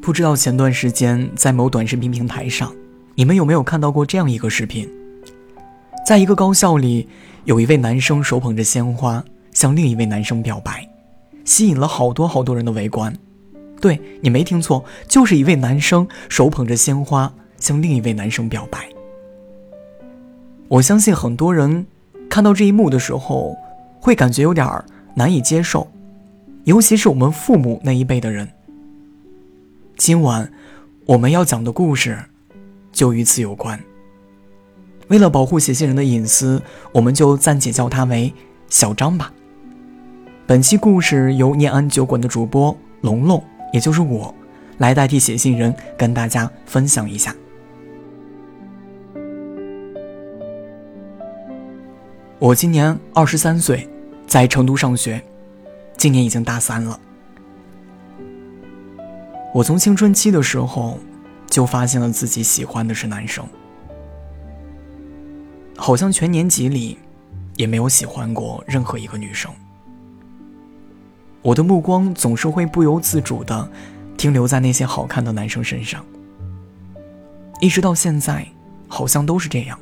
不知道前段时间在某短视频平台上，你们有没有看到过这样一个视频？在一个高校里，有一位男生手捧着鲜花向另一位男生表白，吸引了好多好多人的围观。对你没听错，就是一位男生手捧着鲜花向另一位男生表白。我相信很多人看到这一幕的时候，会感觉有点难以接受，尤其是我们父母那一辈的人。今晚我们要讲的故事，就与此有关。为了保护写信人的隐私，我们就暂且叫他为小张吧。本期故事由念安酒馆的主播龙龙，也就是我，来代替写信人跟大家分享一下。我今年二十三岁，在成都上学，今年已经大三了。我从青春期的时候，就发现了自己喜欢的是男生，好像全年级里，也没有喜欢过任何一个女生。我的目光总是会不由自主的停留在那些好看的男生身上，一直到现在，好像都是这样。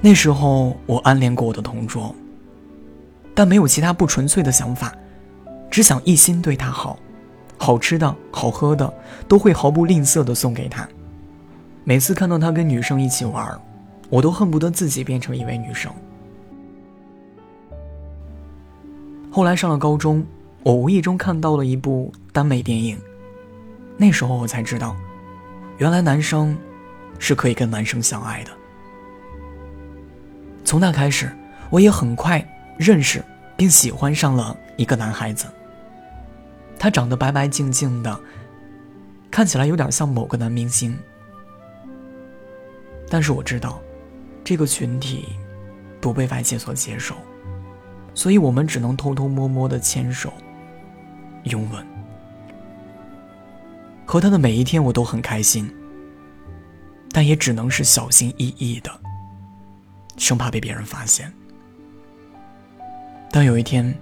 那时候我暗恋过我的同桌，但没有其他不纯粹的想法，只想一心对他好。好吃的好喝的都会毫不吝啬的送给他。每次看到他跟女生一起玩，我都恨不得自己变成一位女生。后来上了高中，我无意中看到了一部耽美电影，那时候我才知道，原来男生是可以跟男生相爱的。从那开始，我也很快认识并喜欢上了一个男孩子。他长得白白净净的，看起来有点像某个男明星。但是我知道，这个群体不被外界所接受，所以我们只能偷偷摸摸的牵手、拥吻。和他的每一天，我都很开心，但也只能是小心翼翼的，生怕被别人发现。但有一天，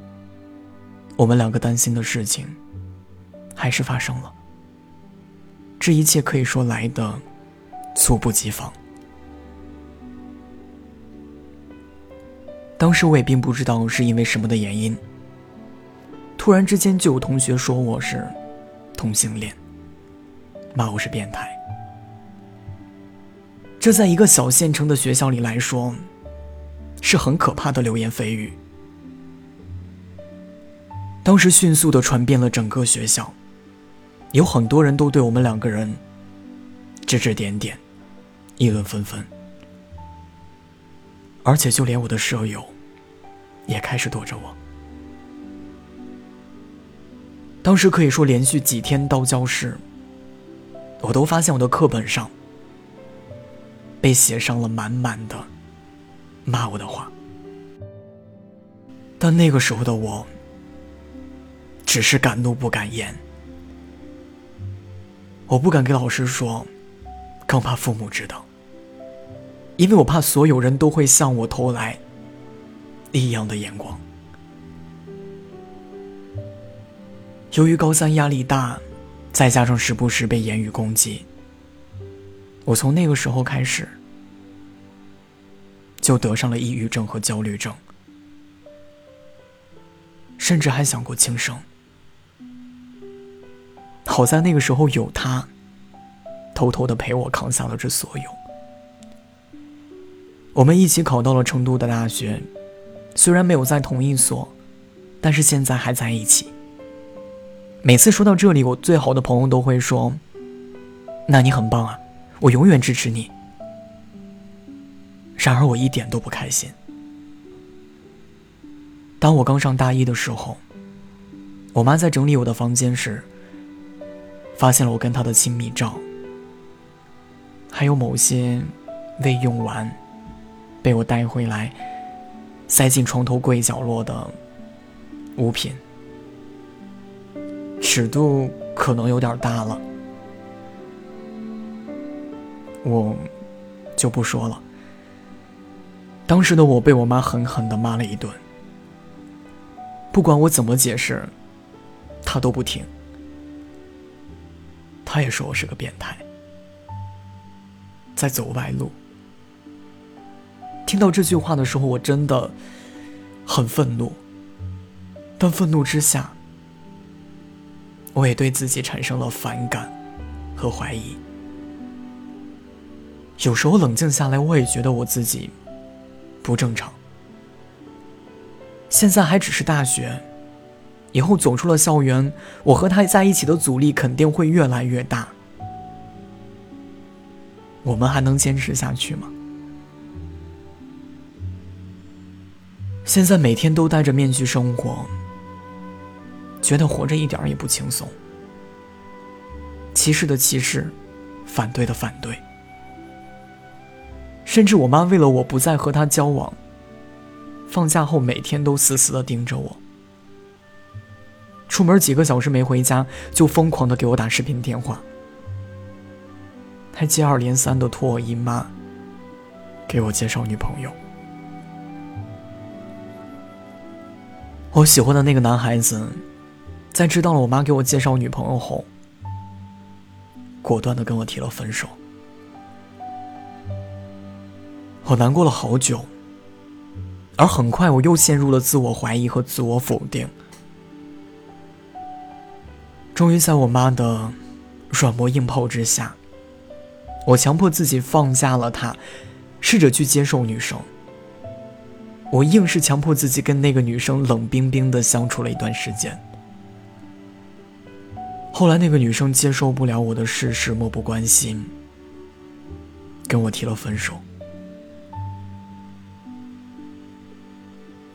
我们两个担心的事情。还是发生了。这一切可以说来的猝不及防。当时我也并不知道是因为什么的原因，突然之间就有同学说我是同性恋，骂我是变态。这在一个小县城的学校里来说，是很可怕的流言蜚语。当时迅速的传遍了整个学校。有很多人都对我们两个人指指点点，议论纷纷，而且就连我的舍友也开始躲着我。当时可以说连续几天到教室，我都发现我的课本上被写上了满满的骂我的话，但那个时候的我只是敢怒不敢言。我不敢给老师说，更怕父母知道，因为我怕所有人都会向我投来异样的眼光。由于高三压力大，再加上时不时被言语攻击，我从那个时候开始就得上了抑郁症和焦虑症，甚至还想过轻生。好在那个时候有他，偷偷的陪我扛下了这所有。我们一起考到了成都的大学，虽然没有在同一所，但是现在还在一起。每次说到这里，我最好的朋友都会说：“那你很棒啊，我永远支持你。”然而我一点都不开心。当我刚上大一的时候，我妈在整理我的房间时。发现了我跟他的亲密照，还有某些未用完、被我带回来、塞进床头柜角落的物品，尺度可能有点大了，我就不说了。当时的我被我妈狠狠的骂了一顿，不管我怎么解释，她都不听。他也说我是个变态，在走歪路。听到这句话的时候，我真的很愤怒，但愤怒之下，我也对自己产生了反感和怀疑。有时候冷静下来，我也觉得我自己不正常。现在还只是大学，以后走出了校园，我和他在一起的阻力肯定会越来越大。我们还能坚持下去吗？现在每天都戴着面具生活，觉得活着一点也不轻松。歧视的歧视，反对的反对。甚至我妈为了我不再和他交往，放假后每天都死死的盯着我。出门几个小时没回家，就疯狂的给我打视频电话，还接二连三的托我姨妈给我介绍女朋友。我喜欢的那个男孩子，在知道了我妈给我介绍女朋友后，果断的跟我提了分手。我难过了好久，而很快我又陷入了自我怀疑和自我否定。终于在我妈的软磨硬泡之下，我强迫自己放下了他，试着去接受女生。我硬是强迫自己跟那个女生冷冰冰的相处了一段时间。后来那个女生接受不了我的事实，漠不关心，跟我提了分手。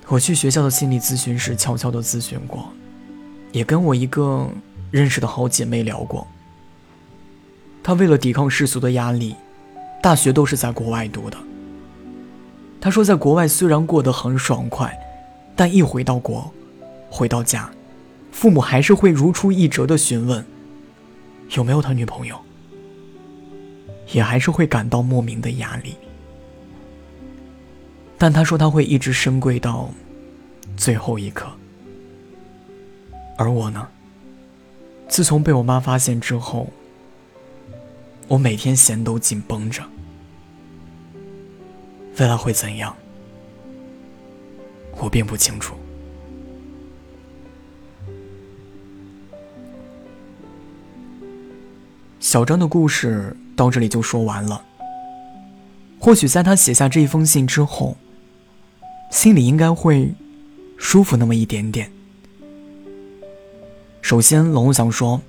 我去学校的心理咨询室悄悄的咨询过，也跟我一个认识的好姐妹聊过。她为了抵抗世俗的压力，大学都是在国外读的。她说，在国外虽然过得很爽快，但一回到国，回到家，父母还是会如出一辙的询问有没有他女朋友，也还是会感到莫名的压力。但他说他会一直深跪到最后一刻，而我呢？自从被我妈发现之后，我每天弦都紧绷着，未来会怎样，我并不清楚。小张的故事到这里就说完了。或许在他写下这一封信之后。心里应该会舒服那么一点点。首先，龙想说，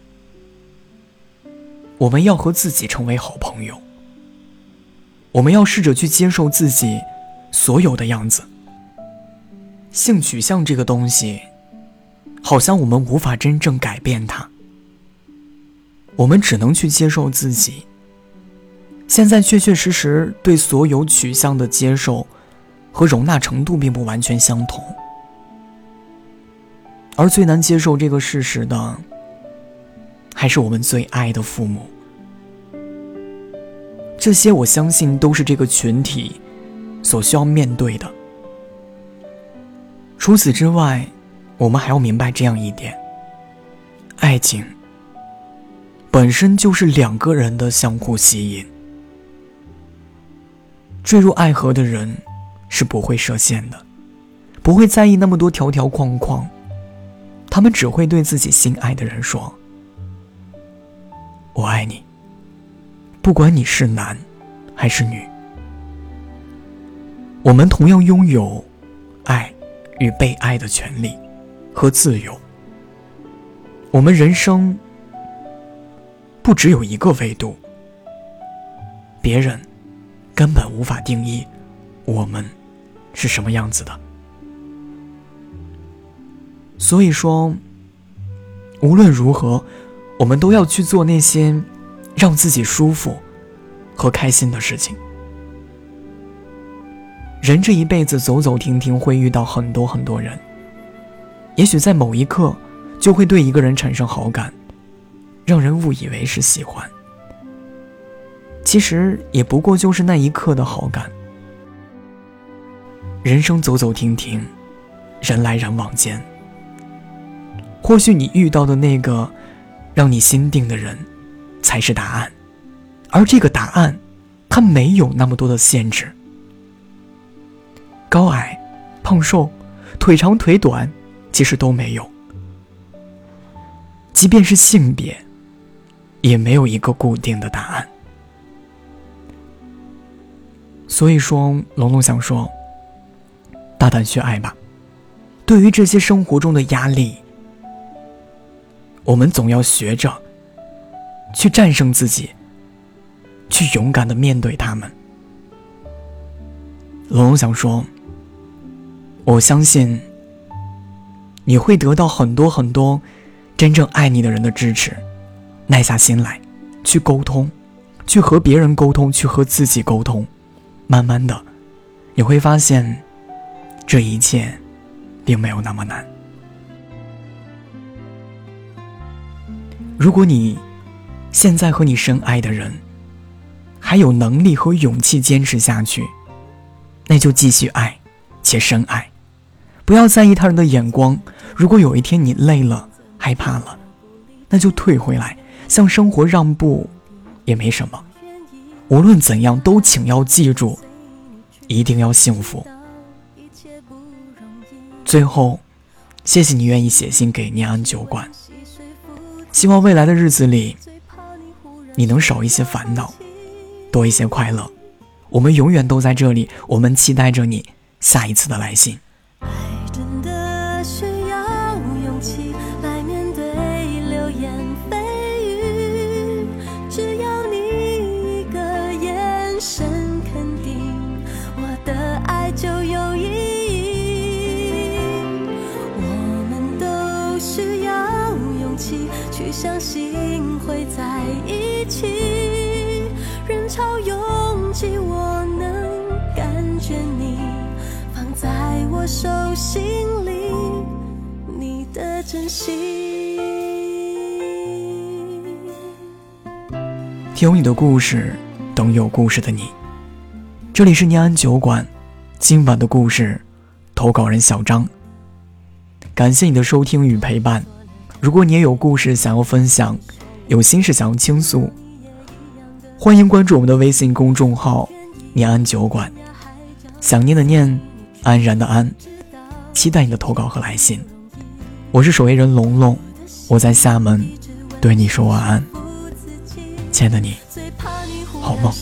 我们要和自己成为好朋友。我们要试着去接受自己所有的样子。性取向这个东西，好像我们无法真正改变它。我们只能去接受自己。现在确确实实对所有取向的接受。和容纳程度并不完全相同，而最难接受这个事实的，还是我们最爱的父母。这些我相信都是这个群体所需要面对的。除此之外，我们还要明白这样一点：爱情本身就是两个人的相互吸引，坠入爱河的人。是不会设限的，不会在意那么多条条框框，他们只会对自己心爱的人说：“我爱你。”不管你是男还是女，我们同样拥有爱与被爱的权利和自由。我们人生不只有一个维度，别人根本无法定义我们。是什么样子的？所以说，无论如何，我们都要去做那些让自己舒服和开心的事情。人这一辈子走走停停，会遇到很多很多人，也许在某一刻就会对一个人产生好感，让人误以为是喜欢，其实也不过就是那一刻的好感。人生走走停停，人来人往间，或许你遇到的那个让你心定的人，才是答案，而这个答案，它没有那么多的限制。高矮、胖瘦、腿长腿短，其实都没有。即便是性别，也没有一个固定的答案。所以说，龙龙想说，大胆去爱吧。对于这些生活中的压力，我们总要学着去战胜自己，去勇敢的面对他们。龙龙想说，我相信你会得到很多很多真正爱你的人的支持，耐下心来，去沟通，去和别人沟通，去和自己沟通。慢慢的，你会发现，这一切并没有那么难。如果你现在和你深爱的人还有能力和勇气坚持下去，那就继续爱，且深爱，不要在意他人的眼光。如果有一天你累了、害怕了，那就退回来，向生活让步，也没什么。无论怎样，都请要记住，一定要幸福。最后，谢谢你愿意写信给念安酒馆。希望未来的日子里，你能少一些烦恼，多一些快乐。我们永远都在这里，我们期待着你下一次的来信。心会在一起，人潮拥挤，我能感觉你放在我手心里，你的真心。听你的故事，等有故事的你。这里是念安酒馆，今晚的故事，投稿人小张。感谢你的收听与陪伴。如果你也有故事想要分享，有心事想要倾诉，欢迎关注我们的微信公众号“念安酒馆”。想念的念，安然的安，期待你的投稿和来信。我是守夜人龙龙，我在厦门，对你说晚安，亲爱的你，好梦。